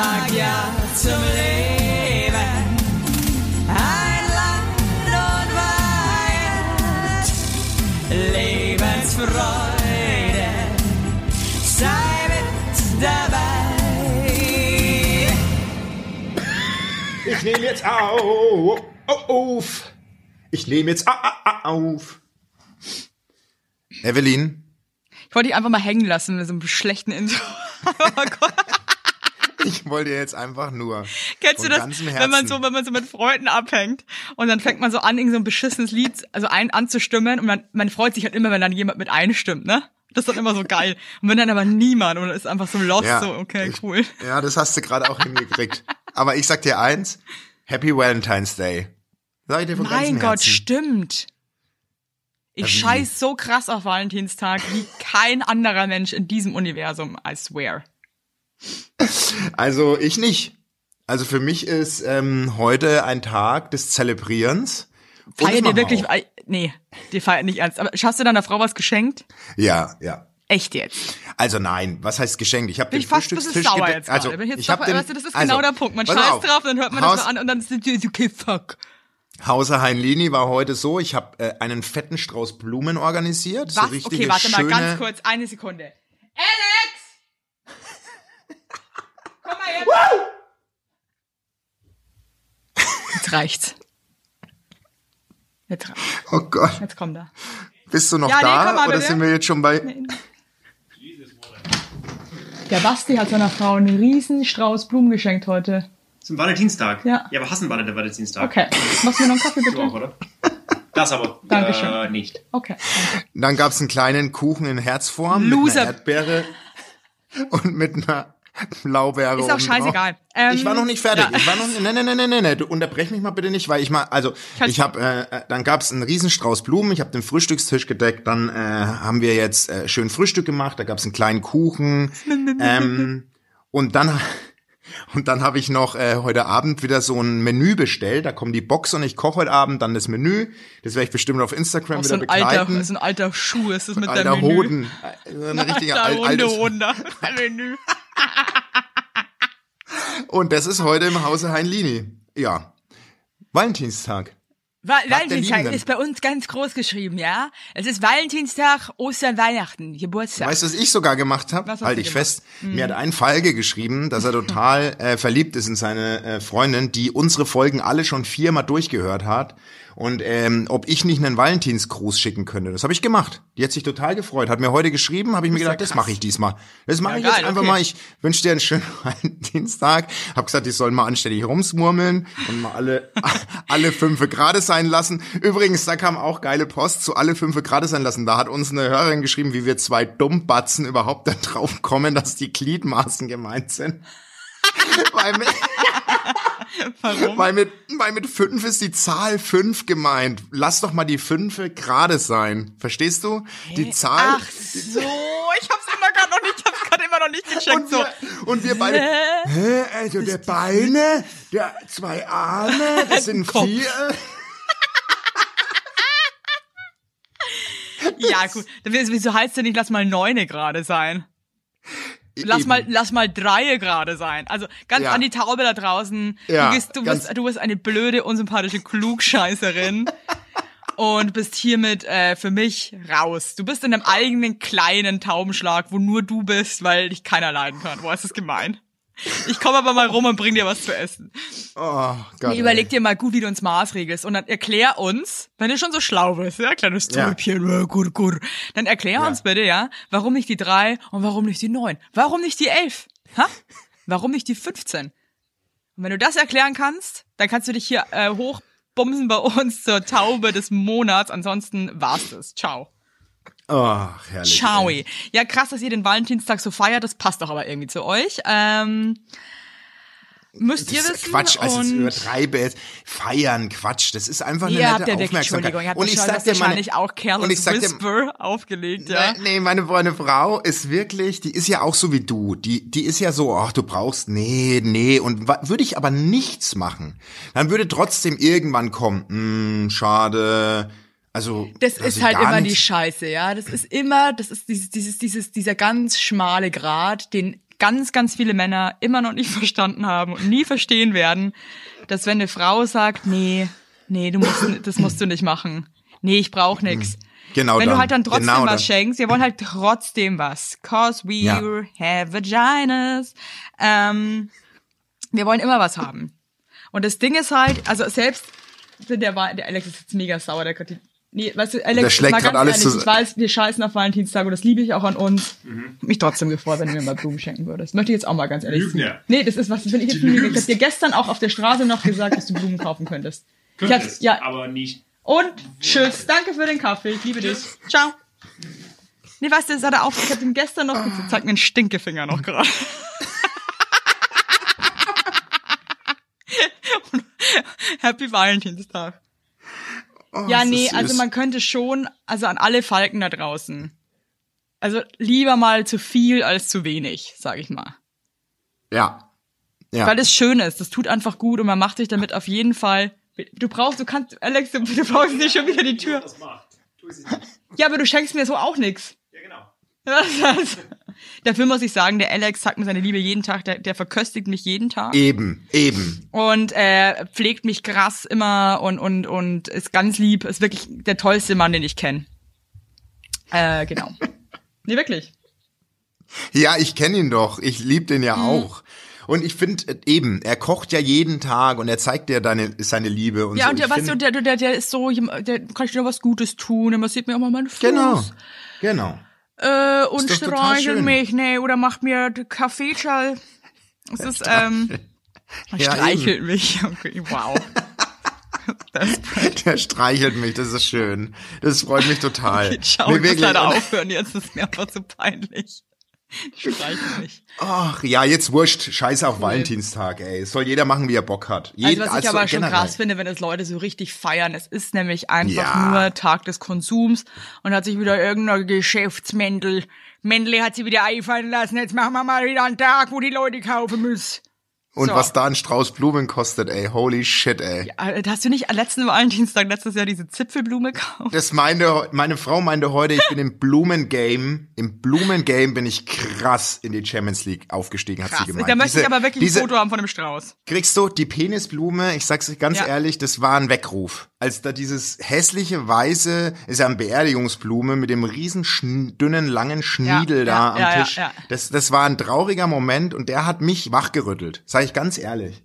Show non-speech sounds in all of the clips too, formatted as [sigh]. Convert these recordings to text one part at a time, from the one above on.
sag ja zum Leben. Ein Land und Weihend, Lebensfreude, sei mit dabei. Ich nehme jetzt auf. auf. Ich nehme jetzt auf. Evelyn, Ich wollte dich einfach mal hängen lassen mit so einem schlechten Intro. [laughs] Oh Gott. Ich wollte jetzt einfach nur. Kennst du das, wenn man so, wenn man so mit Freunden abhängt und dann fängt man so an, irgend so ein beschissenes Lied, also ein anzustimmen und man, man freut sich halt immer, wenn dann jemand mit einstimmt, ne? Das ist dann immer so geil. Und wenn dann aber niemand und dann ist einfach so lost, Ja, so, okay, ich- cool. Ja, das hast du gerade auch hingekriegt. Aber ich sag dir eins: Happy Valentine's Day. Sag ich dir von Mein Gott, Herzen. stimmt. Ich scheiß so krass auf Valentinstag wie kein anderer Mensch in diesem Universum, I swear. [laughs] Also ich nicht. Also für mich ist ähm, heute ein Tag des Zelebrierens. Feiert ihr machen wir wirklich, auch. nee, die feiert nicht ernst. Aber hast du deiner Frau was geschenkt? Ja, ja. Echt jetzt? Also nein, was heißt geschenkt? Ich habe den ich fast Frühstückstisch sauer jetzt gerade. Also Bin ich habe den, weißt du, das ist also, genau der Punkt. Man scheißt auf. drauf, dann hört man Haus, das so an und dann ist es okay, fuck. Hauser Heinlini war heute so, ich habe äh, einen fetten Strauß Blumen organisiert. So Was? richtige, Okay, warte mal ganz kurz, eine Sekunde. Alex! Komm. Jetzt reicht's. Jetzt, reicht's. Oh Gott, jetzt kommt er. bist du noch Ja, nee, da komm mal oder bitte. sind wir jetzt schon bei? Der Basti hat seiner Frau einen riesen Strauß Blumen geschenkt heute. Zum Valentinstag? Ja. Ja, aber hassen beide der Valentinstag. Okay. Machst du mir noch einen Kaffee, Du auch, bitte? oder? Das aber Dankeschön. Äh, nicht. Okay. danke. Dann gab's einen kleinen Kuchen in Herzform Loser. mit einer Erdbeere und mit einer Blaubeere. Ist auch scheißegal. Ähm, ich war noch nicht fertig. ja. Ich war noch nee, nee, nee, nee, nee, nee, du unterbrech mich mal bitte nicht, weil ich mal also Kannst ich habe äh, äh, dann gab's einen Riesenstrauß Blumen, ich habe den Frühstückstisch gedeckt, dann äh, haben wir jetzt äh, schön Frühstück gemacht, da gab's einen kleinen Kuchen [laughs] ähm, und dann [laughs] und dann habe ich noch äh, heute Abend wieder so ein Menü bestellt. Da kommt die Box und ich koche heute Abend dann das Menü. Das werde ich bestimmt auf Instagram Auch wieder so ein alter, begleiten. so ein alter Schuh ist es mit alter der Menü. Hoden. So Eine richtige Alter al Hunde, altes. Hunde. Menü. [laughs] Und das ist heute im Hause Heinlini. Ja. Valentinstag. Va der Valentinstag ist bei uns ganz groß geschrieben, ja? Es ist Valentinstag, Ostern, Weihnachten, Geburtstag. Weißt du, was ich sogar gemacht habe? Halt du ich gemacht? fest. Mir hat ein Falke geschrieben, dass er total äh, verliebt ist in seine äh, Freundin, die unsere Folgen alle schon viermal durchgehört hat. Und ähm, ob ich nicht einen Valentinsgruß schicken könnte. Das habe ich gemacht. Die hat sich total gefreut. Hat mir heute geschrieben, habe ich mir ist ja gedacht, das mache ich diesmal. Das mache Ja, ich jetzt geil, einfach okay. mal. Ich wünsche dir einen schönen [laughs] Valentinstag. Hab gesagt, die sollen mal anständig rumsmurmeln und mal alle [laughs] alle fünfe gerade sein lassen. Übrigens, da kam auch geile Post zu alle fünfe gerade sein lassen. Da hat uns eine Hörerin geschrieben, wie wir zwei Dummbatzen überhaupt da drauf kommen, dass die Gliedmaßen gemeint sind. [laughs] weil, [laughs] Warum? weil, mit, weil mit fünf ist die Zahl fünf gemeint. Lass doch mal die fünfe gerade sein. Verstehst du? Die Zahl. Ach so, ich hab's immer gerade noch nicht, ich hab's gerade immer noch nicht gecheckt. Und so. wir, und wir beide, hä, also der Beine, der zwei Arme, das sind Kopf. vier. [laughs] Ja, gut. Wieso heißt denn nicht, lass mal neune gerade sein? Lass Eben. mal, lass mal dreie gerade sein. Also ganz Ja. an die Taube da draußen. Ja, du, bist, du, bist, du bist eine blöde, unsympathische Klugscheißerin. [laughs] und bist hiermit äh, für mich raus. Du bist in einem eigenen kleinen Taubenschlag, wo nur du bist, weil dich keiner leiden kann. Boah, ist das gemein. Ich komme aber mal rum und bring dir was zu essen. Oh. Nee, überleg dir mal gut, wie du uns maßregelst und dann erklär uns, wenn du schon so schlau bist, ja, kleines. Täubchen, ja. gur, gur, dann erklär Ja. uns bitte, ja, warum nicht die drei und warum nicht die neun? Warum nicht die elf? Ha? Warum nicht die 15? Und wenn du das erklären kannst, dann kannst du dich hier äh, hochbumsen bei uns zur Taube des Monats, ansonsten war's das. Ciao. Oh, herrlich. Ciao. ey. Ja, krass, dass ihr den Valentinstag so feiert, das passt doch aber irgendwie zu euch. Ähm, müsst ihr wissen. Quatsch, also es übertreibe jetzt. Feiern, Quatsch. Das ist einfach eine Ihr habt nette ja wirklich, Aufmerksamkeit. Habt und ich sag dir meine, wahrscheinlich auch und ich sag dir, Whisper aufgelegt, ja. Nee, nee, meine, meine Frau ist wirklich, die ist ja auch so wie du. Die, die ist ja so, ach, du brauchst, nee, nee. Und würde ich aber nichts machen, dann würde trotzdem irgendwann kommen, hm, schade. Also, Das ist ich halt immer die Scheiße, ja. Das ist immer, das ist dieses, dieses, dieses, dieser ganz schmale Grat, den ganz, ganz viele Männer immer noch nicht [laughs] verstanden haben und nie verstehen werden, dass wenn eine Frau sagt, nee, nee, du musst, das musst du nicht machen. Nee, ich brauch nix. Genau Wenn du dann. halt dann trotzdem Genau was dann. schenkst, wir wollen halt trotzdem was. Cause we Ja. have vaginas. Ähm, wir wollen immer was haben. Und das Ding ist halt, also selbst, der, war, der Alex ist jetzt mega sauer, der Nee, weißt du, Alex, Der schlägt mal ganz alles ehrlich, ich weiß, wir scheißen auf Valentinstag und das liebe ich auch an uns. Mhm. Mich trotzdem gefreut, wenn du mir mal Blumen schenken würdest. Möchte ich jetzt auch mal ganz ehrlich sagen. Nee, das ist was, das bin ich jetzt Ich hab dir gestern auch auf der Straße noch gesagt, dass du Blumen kaufen könntest. Könntest, ja, aber nicht. und tschüss. Danke für den Kaffee. Ich liebe dich. Ciao. Nee, weißt du, das hat er auch, ich hab ihm gestern noch gesagt, zeig mir einen Stinkefinger noch gerade. [laughs] Happy Valentinstag. Oh, Ja, das nee, süß. also man könnte schon, also an alle Falken da draußen. Also lieber mal zu viel als zu wenig, sag ich mal. Ja. Ja. Weil es schön ist, das tut einfach gut und man macht sich damit auf jeden Fall. Du brauchst, du kannst, Alex, du, du brauchst nicht schon wieder die Tür. Das. Ja, aber du schenkst mir so auch nix. Ja, [laughs] Dafür muss ich sagen, der Alex sagt mir seine Liebe jeden Tag, der, der verköstigt mich jeden Tag eben, eben. und äh, pflegt mich krass immer und und und ist ganz lieb, ist wirklich der tollste Mann, den ich kenne. Äh, genau. [laughs] Nee, wirklich. Ja, ich kenne ihn doch. Ich lieb den ja auch. Und ich finde eben, er kocht ja jeden Tag und er zeigt dir deine, seine Liebe und Ja, so. und der, weißt du, der, der, der ist so, der kann ich dir was Gutes tun, immer sieht mir auch mal meinen Fuß. Genau, genau. Äh, und streichelt mich, ne, oder macht mir Kaffeeschall. Es ist, ähm, Ja, streichelt mich. [laughs] Okay, wow. [laughs] Der streichelt mich, das ist schön. Das freut mich total. Okay, ciao, Nee, ich muss wirklich. leider aufhören, jetzt ist mir einfach zu peinlich. Streichelt mich. Ach, ja, jetzt wurscht. Scheiße auf Valentinstag, ey. Es soll jeder machen, wie er Bock hat. Also Jed- was ich aber schon generell. krass finde, wenn es Leute so richtig feiern, es ist nämlich einfach Ja. nur Tag des Konsums und hat sich wieder irgendein Geschäftsmendel, Mendel hat sie wieder einfallen lassen, jetzt machen wir mal wieder einen Tag, wo die Leute kaufen müssen. Und So. was da ein Strauß Blumen kostet, ey. Holy shit, ey. Äh, Hast du nicht am letzten Valentinstag letztes Jahr diese Zipfelblume gekauft? Das meinte, meine Frau meinte heute, ich bin im Blumengame, im Blumengame bin ich krass in die Champions League aufgestiegen, hat Krass. sie gemeint. Da möchte Diese- ich aber wirklich diese, ein Foto haben von dem Strauß. Kriegst du die Penisblume, ich sag's ganz Ja. ehrlich, das war ein Weckruf. Als da dieses hässliche weiße, ist ja eine Beerdigungsblume mit dem riesen dünnen langen Schniedel Ja, da ja, am ja, Tisch. ja. Das, das war ein trauriger Moment und der hat mich wachgerüttelt, sag ich ganz ehrlich.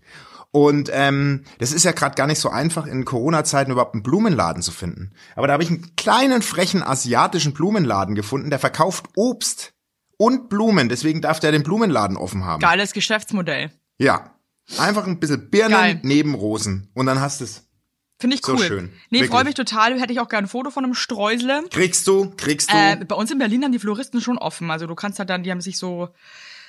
Und ähm, das ist ja gerade gar nicht so einfach in Corona-Zeiten überhaupt einen Blumenladen zu finden. Aber da habe ich einen kleinen frechen asiatischen Blumenladen gefunden, der verkauft Obst und Blumen. Deswegen darf der den Blumenladen offen haben. Geiles Geschäftsmodell. Ja. Einfach ein bisschen Birnen Geil. neben Rosen. Und dann hast du es. Finde ich So cool. schön. Nee, freue mich total. Hätte ich auch gerne ein Foto von einem Streusel. Kriegst du, kriegst du. Äh, bei uns in Berlin haben die Floristen schon offen. Also du kannst halt dann, die haben sich so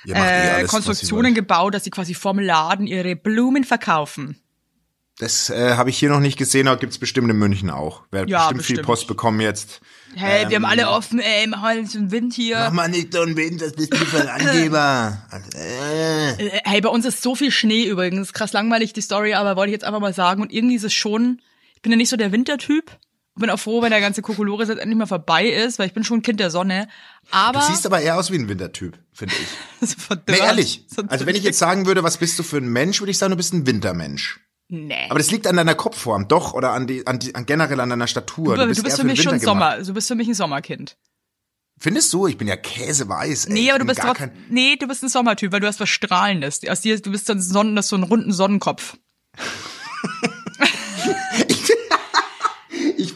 äh, alles, Konstruktionen gebaut, dass sie quasi vorm Laden ihre Blumen verkaufen. Das äh, habe ich hier noch nicht gesehen, aber gibt's bestimmt in München auch. Wer Ja, bestimmt viel bestimmt. Post bekommen jetzt. Hey, wir haben Ähm, alle offen, ey, im Hals und Wind hier. Mach mal nicht so einen Wind, das bist du für ein Angeber. [laughs] Äh. Äh, Hey, bei uns ist so viel Schnee übrigens. Krass langweilig die Story, aber wollte ich jetzt einfach mal sagen. Und irgendwie ist es schon, ich bin ja nicht so der Wintertyp. Bin auch froh, wenn der ganze Kokolores jetzt endlich mal vorbei ist, weil ich bin schon ein Kind der Sonne. Aber Du siehst aber eher aus wie ein Wintertyp, finde ich. [laughs] so Nee, ehrlich. so Also wenn ich jetzt sagen würde, was bist du für ein Mensch, würde ich sagen, du bist ein Wintermensch. nee. Aber das liegt an deiner Kopfform, doch, oder an die, an die, an generell an deiner Statur. du, bist, eher für den mich schon gemacht. Sommer. Du bist für mich ein Sommerkind. Findest du? Ich bin ja käseweiß. Ey. Nee, aber du bist trotzdem, kein, nee, du bist ein Sommertyp, weil du hast was Strahlendes. Aus dir, du bist so ein Sonnen, das so einen runden Sonnenkopf. [laughs]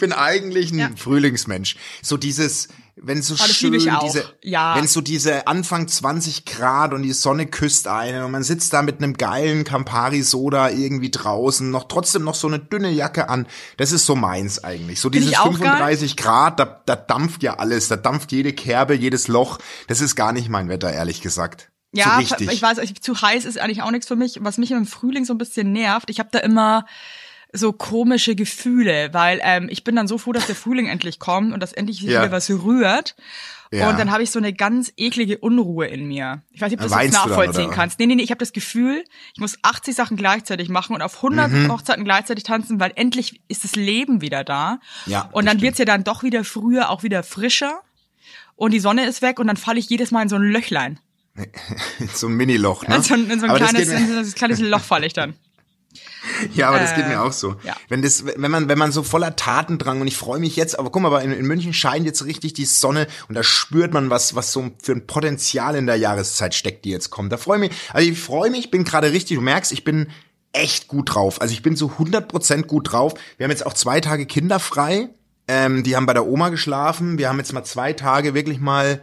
Ich bin eigentlich ein Ja. Frühlingsmensch. So dieses, wenn so Oh, schön diese, Ja. wenn so diese Anfang 20 Grad und die Sonne küsst einen und man sitzt da mit einem geilen Campari Soda irgendwie draußen, noch trotzdem noch so eine dünne Jacke an. Das ist so meins eigentlich. So Find dieses auch 35 Grad, da, da dampft ja alles, da dampft jede Kerbe, jedes Loch. Das ist gar nicht mein Wetter, ehrlich gesagt. Ja, so ich weiß, zu heiß ist eigentlich auch nichts für mich. Was mich im Frühling so ein bisschen nervt, ich habe da immer so komische Gefühle, weil ähm, ich bin dann so froh, dass der Frühling endlich kommt und dass endlich Ja. wieder was rührt. Ja. Und dann habe ich so eine ganz eklige Unruhe in mir. Ich weiß nicht, ob du das Weinst du dann, nachvollziehen oder? kannst. Nee, nee, nee, ich habe das Gefühl, ich muss 80 Sachen gleichzeitig machen und auf 100 Mhm. Hochzeiten gleichzeitig tanzen, weil endlich ist das Leben wieder da. Ja, und das dann wird's ja dann doch wieder früher, auch wieder frischer. Und die Sonne ist weg und dann falle ich jedes Mal in so ein Löchlein. [laughs] so ein Miniloch, ne? In so ein, in so ein Aber das kleines, in so ein kleines Loch falle ich dann. [laughs] [laughs] Ja, aber das geht Äh, mir auch so. ja. Wenn das, wenn man, wenn man so voller Tatendrang und ich freue mich jetzt, aber guck mal, aber in, in München scheint jetzt richtig die Sonne und da spürt man was, was so für ein Potenzial in der Jahreszeit steckt, die jetzt kommt. Da freue ich mich, also ich freue mich, bin gerade richtig, du merkst, ich bin echt gut drauf. Also ich bin so 100% gut drauf. Wir haben jetzt auch zwei Tage kinderfrei. Ähm, die haben bei der Oma geschlafen. Wir haben jetzt mal zwei Tage wirklich mal,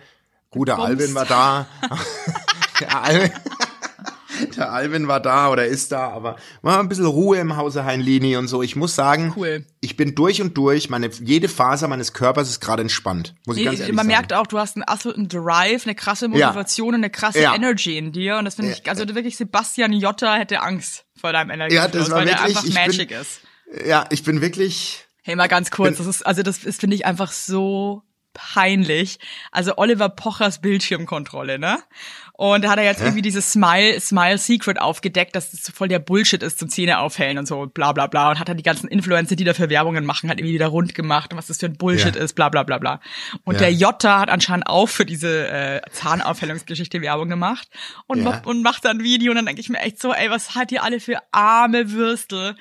gut, der Gebumst. Alvin war da. [laughs] [laughs] der Alvin. [laughs] Der Alvin war da oder ist da, aber war ein bisschen Ruhe im Hause Heinlini und so. Ich muss sagen, Cool. ich bin durch und durch. Meine, jede Faser meines Körpers ist gerade entspannt. Muss ich ganz ehrlich Man sagen. merkt auch, du hast einen absoluten Drive, eine krasse Motivation und eine krasse Ja. Energy in dir. Und das finde ich, also wirklich Sebastian Jotta hätte Angst vor deinem Energie, Ja, das war weil der wirklich- einfach ich Magic bin- ist. ja, ich bin wirklich, Hey, mal ganz kurz, das ist, also das ist, finde ich, einfach so peinlich. Also Oliver Pochers Bildschirmkontrolle, ne? Und da hat er jetzt irgendwie dieses Smile, Smile Secret aufgedeckt, dass das voll der Bullshit ist zum Zähne aufhellen und so, bla bla bla. Und hat dann die ganzen Influencer, die dafür Werbungen machen, halt irgendwie wieder rund gemacht und was das für ein Bullshit Ja. ist, bla bla bla bla. Und Ja. der Jota hat anscheinend auch für diese äh, Zahnaufhellungsgeschichte Werbung gemacht und, Ja. macht, und macht dann ein Video und dann denke ich mir echt so, ey, was hat ihr alle für arme Würstel?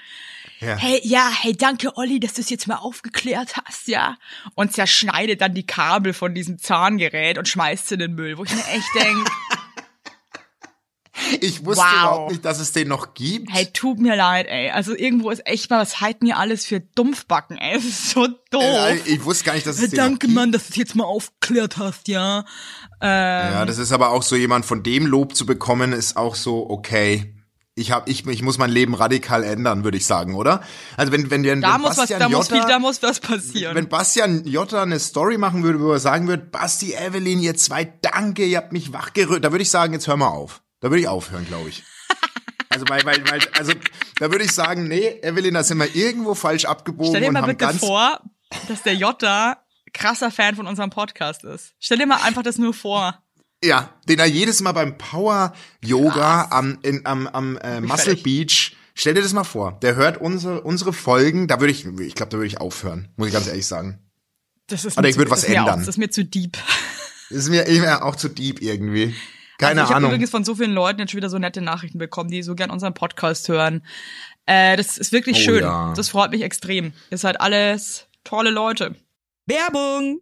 Ja. Hey, ja, hey, danke, Olli, dass du es jetzt mal aufgeklärt hast, ja. Und zerschneidet dann die Kabel von diesem Zahngerät und schmeißt sie in den Müll, wo ich mir echt denk, [laughs] Ich wusste Wow. überhaupt nicht, dass es den noch gibt. hey, tut mir leid, ey. Also irgendwo ist echt mal, was halten ihr alles für Dumpfbacken, ey? [laughs] Das ist so doof. Äh, ich wusste gar nicht, dass es Hey, den noch danke, gibt. Mann, dass du es jetzt mal aufgeklärt hast, ja. Ähm, Ja, das ist aber auch so jemand von dem Lob zu bekommen, ist auch so okay. Ich hab, ich, ich muss mein Leben radikal ändern, würde ich sagen, oder? Also wenn wenn, wenn, da wenn muss was, Bastian da muss Jotta, viel, da muss was passieren. wenn Bastian Jotta eine Story machen würde, wo er sagen würde, Basti, Evelyn, ihr zwei, danke, ihr habt mich wachgerührt, da würde ich sagen, jetzt hör mal auf. Da würde ich aufhören, glaube ich. [laughs] Also weil, weil, weil, also da würde ich sagen, nee, Evelyn, da sind wir irgendwo falsch abgebogen Stell dir mal bitte ganz vor, dass der Jota krasser Fan von unserem Podcast ist. Stell dir mal einfach das nur vor. Ja, den er jedes Mal beim Power Yoga am, in, am, am äh, Muscle fertig. Beach. Stell dir das mal vor. Der hört unsere, unsere Folgen. Da würde ich, ich glaube, da würde ich aufhören. Muss ich ganz ehrlich sagen. Das ist Oder mir ich würd zu- was das ist mir ändern. Auch, das ist mir zu deep. [laughs] Das ist mir, ich mir auch zu deep irgendwie. Keine also ich habe Ahnung. übrigens von so vielen Leuten jetzt schon wieder so nette Nachrichten bekommen, die so gern unseren Podcast hören. Äh, das ist wirklich Oh schön. ja. Das freut mich extrem. Ihr seid alles tolle Leute. Werbung!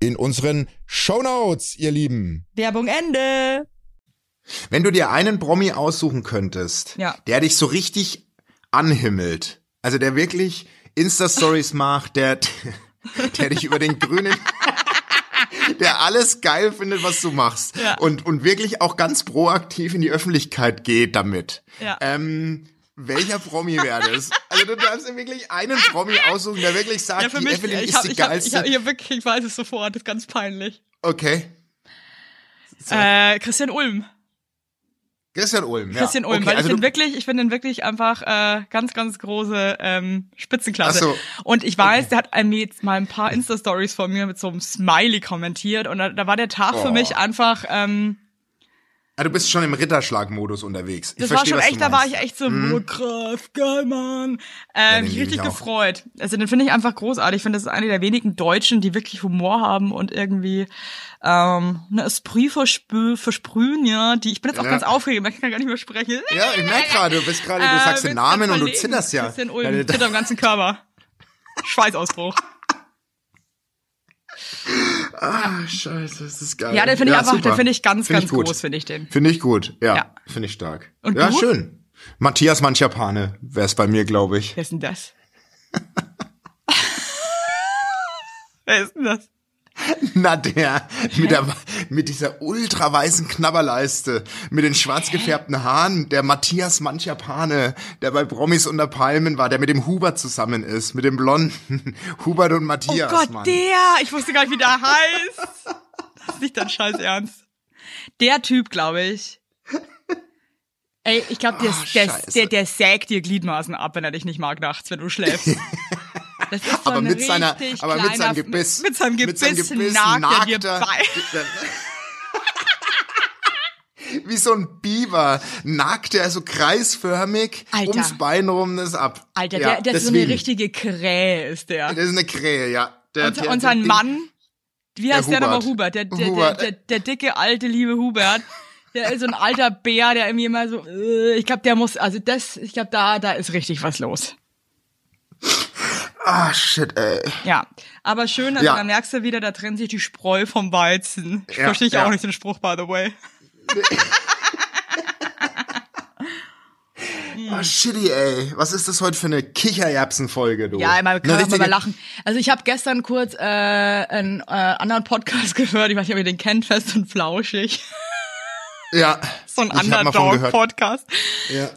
in unseren Shownotes, ihr Lieben. Werbung Ende. Wenn du dir einen Promi aussuchen könntest, Ja. der dich so richtig anhimmelt, also der wirklich Insta-Stories macht, der, [laughs] der dich über den grünen, [laughs] der alles geil findet, was du machst Ja. und, und wirklich auch ganz proaktiv in die Öffentlichkeit geht damit. Ja. Ähm, welcher Promi wäre das? Also du darfst dir wirklich einen Promi aussuchen, der wirklich sagt, die Evelyn ich ist hab, die ich hab, geilste. ich, hab, ich, hab wirklich, ich weiß es sofort, das ist ganz peinlich. okay. Äh, Christian Ulm. Christian Ulm. Christian ja. Ulm, okay, weil also ich finde wirklich, ich finde ihn wirklich einfach äh, ganz, ganz große ähm, Spitzenklasse. Ach so. Und ich weiß, der hat mir jetzt mal ein paar Insta-Stories von mir mit so einem Smiley kommentiert und da, da war der Tag für Oh. mich einfach ähm, Ah, du bist schon im Ritterschlag-Modus unterwegs. Ich Das war verstehe, schon was du echt, da war ich echt so, mhm. krass, geil, Mann. Ähm, den mich lieb richtig gefreut. Also den finde ich einfach großartig. Ich finde, das ist eine der wenigen Deutschen, die wirklich Humor haben und irgendwie ähm, eine Esprit verspü versprühen, ja. Die, ich bin jetzt auch Ja. ganz aufgeregt, ich kann gar nicht mehr sprechen. Ja, ich merk gerade, du bist gerade, du Äh, sagst den bin Namen und du zitterst ja. Bisschen Ulm, Deine- Zitter am ganzen Körper. [laughs] Schweißausbruch. Ah, scheiße, das ist geil. Ja, den finde ich einfach, super. den finde ich ganz, Find ganz gut. groß, finde ich den. Finde ich gut, ja. Ja. Finde ich stark. Und ja, du? schön. Matthias Manchapane wäre es bei mir, glaube ich. Wer ist denn das? [laughs] Wer ist denn das? [laughs] Na, der mit, der mit dieser ultra weißen Knabberleiste, mit den schwarz gefärbten Haaren, der Matthias Manchapane, der bei Promis unter Palmen war, der mit dem Hubert zusammen ist, mit dem blonden [laughs] Hubert und Oh Matthias, Gott, Mann. der! Ich wusste gar nicht, wie der heißt. [laughs] Das ist nicht dein Scheiß Ernst. Der Typ, glaube ich. Ey, ich glaube, der, Ah, der, der, der sägt dir Gliedmaßen ab, wenn er dich nicht mag nachts, wenn du schläfst. So aber ein mit seiner, aber mit kleiner- seinem Gebiss. Mit seinem Gebiss, nagt er dir er- bei. [laughs] Wie so ein Biber nagt er so kreisförmig Alter. ums Bein rum das ab. Alter, ja, der, der ist so eine richtige Krähe, ist der. Das ist eine Krähe, ja. Der, Und, der, und sein der- Mann, wie heißt der, nochmal Hubert? Der, der, Hubert. Der, der, der dicke, alte, liebe Hubert. Der ist so ein alter Bär, der irgendwie immer so, äh, ich glaube, der muss, also das, ich glaube, da, da ist richtig was los. Ah, shit, ey. Ja, aber schön, also Ja. da merkst du wieder, da trennt sich die Spreu vom Weizen. Ich Ja, verstehe ich ja. auch nicht den Spruch, by the way. [laughs] Ah, shitty, ey. Was ist das heute für eine Kichererbsen-Folge, du? Ja, immer kann man mal lachen. Also ich habe gestern kurz äh, einen äh, anderen Podcast [laughs] gehört, ich weiß nicht, ob ihr den kennt, Fest und Flauschig. Ja. [laughs] So ein. Underdog-Podcast. Ja.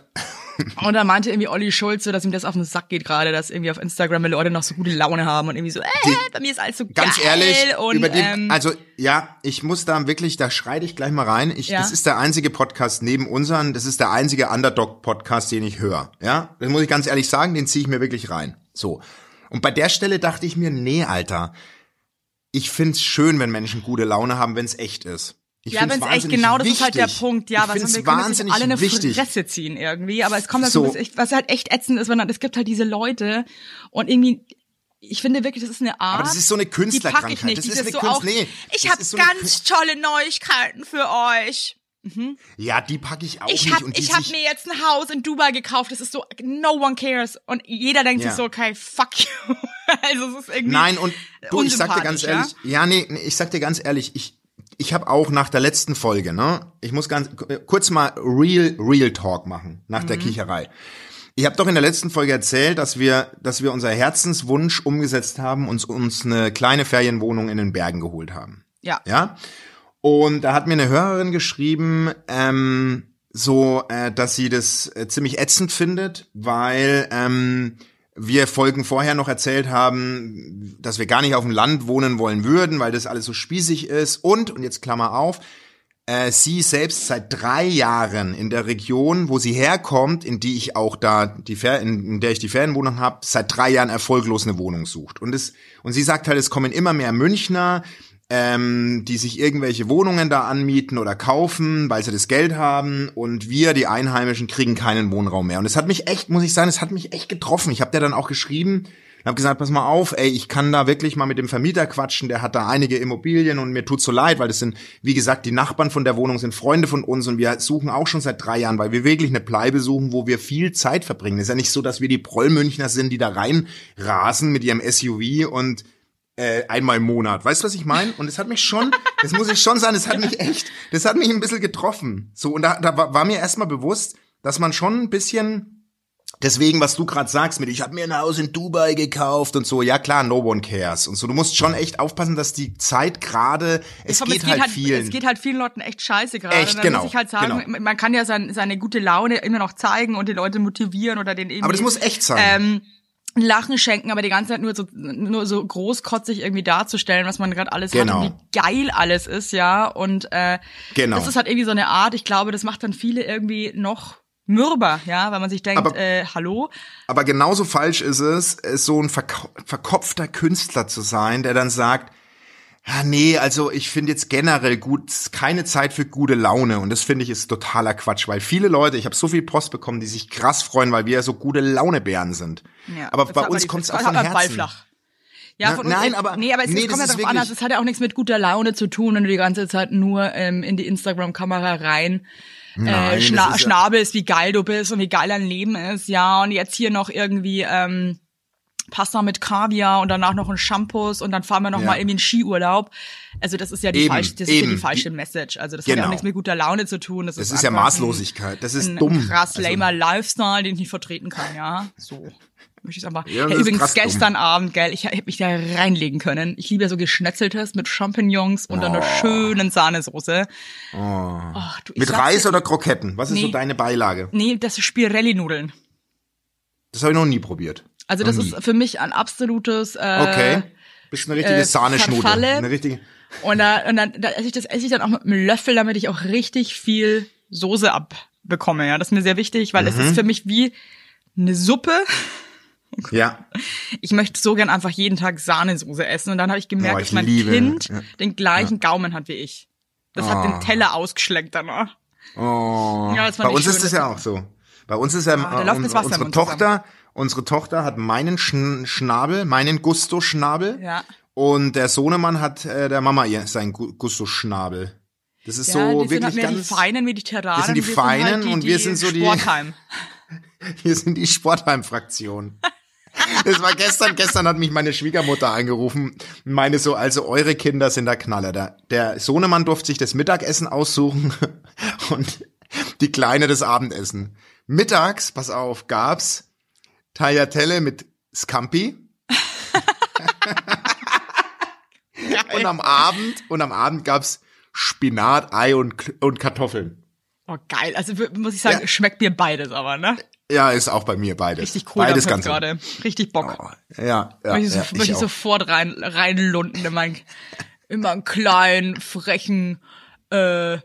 [laughs] Und da meinte irgendwie Olli Schulz so, dass ihm das auf den Sack geht gerade, dass irgendwie auf Instagram Leute noch so gute Laune haben und irgendwie so, äh, bei mir ist alles so Ganz geil ehrlich, und über die, ähm, also ja, ich muss da wirklich, da schreite ich gleich mal rein. Ich, Ja. Das ist der einzige Podcast neben unseren, das ist der einzige Underdog-Podcast, den ich höre. Ja, das muss ich ganz ehrlich sagen, den ziehe ich mir wirklich rein. So. Und bei der Stelle dachte ich mir, nee, Alter, ich find's schön, wenn Menschen gute Laune haben, wenn's echt ist. Ich ja, wenn es echt genau, das ist halt der wichtig. Punkt, ja, was wir können jetzt nicht alle eine wichtig. Fresse ziehen irgendwie, aber es kommt halt So. was, halt echt ätzend ist, wenn dann, es gibt halt diese Leute und irgendwie ich finde wirklich, das ist eine Art. Aber das ist so eine die pack ich Künstlerkrankheit. nicht. Das Dieses ist eine so auch, nee. Ich das habe so ganz tolle Neuigkeiten für euch. Ja, die packe ich auch Ich nicht. habe und die ich hab sich- mir jetzt ein Haus in Dubai gekauft. Das ist so, no one cares. Und jeder denkt Ja. sich so, okay, fuck you. [laughs] also es ist irgendwie Nein, und du, ich sag dir ganz ehrlich, ja, nee, nee, ich sag dir ganz ehrlich, ich, ich habe auch nach der letzten Folge, ne, ich muss ganz kurz mal Real, Real Talk machen, nach Mhm. der Kicherei. Ich habe doch in der letzten Folge erzählt, dass wir, dass wir unser Herzenswunsch umgesetzt haben, uns uns eine kleine Ferienwohnung in den Bergen geholt haben. Ja. Ja. Und da hat mir eine Hörerin geschrieben, ähm, so, äh, dass sie das äh, ziemlich ätzend findet, weil ähm, wir Folgen vorher noch erzählt haben, dass wir gar nicht auf dem Land wohnen wollen würden, weil das alles so spießig ist. Und, und jetzt Klammer auf, äh, sie selbst seit drei Jahren in der Region, wo sie herkommt, in die ich auch da die Fer in, in der ich die Ferienwohnung habe, seit drei Jahren erfolglos eine Wohnung sucht. Und es und sie sagt halt, es kommen immer mehr Münchner, ähm, die sich irgendwelche Wohnungen da anmieten oder kaufen, weil sie das Geld haben und wir, die Einheimischen, kriegen keinen Wohnraum mehr. Und es hat mich echt, muss ich sagen, es hat mich echt getroffen. Ich habe der dann auch geschrieben und habe gesagt, pass mal auf, ey, ich kann da wirklich mal mit dem Vermieter quatschen, der hat da einige Immobilien und mir tut so leid, weil das sind, wie gesagt, die Nachbarn von der Wohnung sind Freunde von uns und wir suchen auch schon seit drei Jahren, weil wir wirklich eine Bleibe suchen, wo wir viel Zeit verbringen. Es ist ja nicht so, dass wir die Prollmünchner sind, die da reinrasen mit ihrem SUV und äh, einmal im Monat. Weißt du, was ich meine? Und es hat mich schon, das muss ich schon sagen, es hat mich echt, das hat mich ein bisschen getroffen. So, und da, da war, mir erstmal bewusst, dass man schon ein bisschen, deswegen, was du gerade sagst, mit ich habe mir ein Haus in Dubai gekauft und so, ja klar, no one cares. Und so, du musst schon echt aufpassen, dass die Zeit gerade, es, Aber geht halt vielen. Es geht halt vielen Leuten echt scheiße gerade. Echt, dann genau, muss ich halt sagen, genau. man kann ja sein, seine gute Laune immer noch zeigen und die Leute motivieren oder den irgendwie. Aber das muss echt sein. Ähm, Lachen schenken, aber die ganze Zeit nur so nur so großkotzig irgendwie darzustellen, was man gerade alles Genau. hat und wie geil alles ist, ja. Und äh, Genau. das ist halt irgendwie so eine Art. Ich glaube, das macht dann viele irgendwie noch mürber, ja, weil man sich denkt, Aber- äh, hallo, Aber genauso falsch ist es, es so ein verko verkopfter Künstler zu sein, der dann sagt, Ja, nee, also ich finde jetzt generell gut, keine Zeit für gute Laune und das finde ich ist totaler Quatsch, weil viele Leute, ich habe so viel Post bekommen, die sich krass freuen, weil wir so gute Launebären sind. Ja, aber bei uns kommt es auch von Herzen. Ballflach. Ja, Na, von, nein, aber- nee, aber es, nee, kommt ja darauf an, also es hat ja auch nichts mit guter Laune zu tun, wenn du die ganze Zeit nur ähm, in die Instagram-Kamera rein Nein, äh, schna ist ja- schnabelst, wie geil du bist und wie geil dein Leben ist, ja, und jetzt hier noch irgendwie ähm, Pasta mit Kaviar und danach noch ein Shampoos und dann fahren wir noch Ja. mal irgendwie in Skiurlaub. Also das ist ja die Eben, falsche, das ist ja eben. die falsche Message. Also das hat ja Genau. auch nichts mit guter Laune zu tun. Das, Das ist, ist ja Maßlosigkeit, das ist ein, dumm. Ein krass Also- lamer Lifestyle, den ich nicht vertreten kann, ja. So. Möchte ich einfach. Ja, hey, übrigens krass dumm. gestern Abend, gell, ich hätte mich da reinlegen können. Ich liebe ja so geschnetzeltes mit Champignons und einer schönen Sahnesoße. Ach, du, ich Mit Reis oder Kroketten? Was ist so Nee. deine Beilage? Nee, das ist Spirelli-Nudeln. Das habe ich noch nie probiert. Also das ist für mich ein absolutes. Äh, Okay. Bist eine richtige äh, Sahneschnute. Verfalle. Eine richtige. Und da, und dann da esse ich das esse ich dann auch mit einem Löffel, damit ich auch richtig viel Soße abbekomme. Ja, das ist mir sehr wichtig, weil es Mhm. ist für mich wie eine Suppe. Ja. Ich möchte so gern einfach jeden Tag Sahnesoße essen. Und dann habe ich gemerkt, Oh, ich dass mein liebe- Kind ja. den gleichen Gaumen hat wie ich. Das hat den Teller ausgeschleckt danach. Oh. Ja, das fand Bei uns schön, ist es das- ja auch so. Bei uns ist ja Ah, da äh, unsere Tochter, unsere Tochter hat meinen Schn Schnabel, meinen Gusto-Schnabel. Ja. Und der Sohnemann hat äh, der Mama ihr sein Gu- Gusto-Schnabel. Das ist Ja, so die sind wirklich halt mehr die ganz. feinen Mediterranen. Wir sind die wir Feinen halt die, und wir sind so die- Sportheim. [laughs] Wir sind die Sportheim-Fraktion. Das war gestern, gestern hat mich meine Schwiegermutter angerufen und meine so, also eure Kinder sind der Knaller. Der, der Sohnemann durfte sich das Mittagessen aussuchen [laughs] und die Kleine das Abendessen. Mittags, pass auf, gab's Tagliatelle mit Scampi. und am Abend, und am Abend gab's Spinat, Ei und, und Kartoffeln. Oh, geil. Also muss ich sagen, Ja. schmeckt mir beides aber, ne? Ja, ist auch bei mir beides. Richtig cool Beides ganz gerade. Richtig Bock. Ja, ja, möchte ich, so, ja, möchte ich sofort rein, reinlunden in meinen, in meinen kleinen, frechen, äh,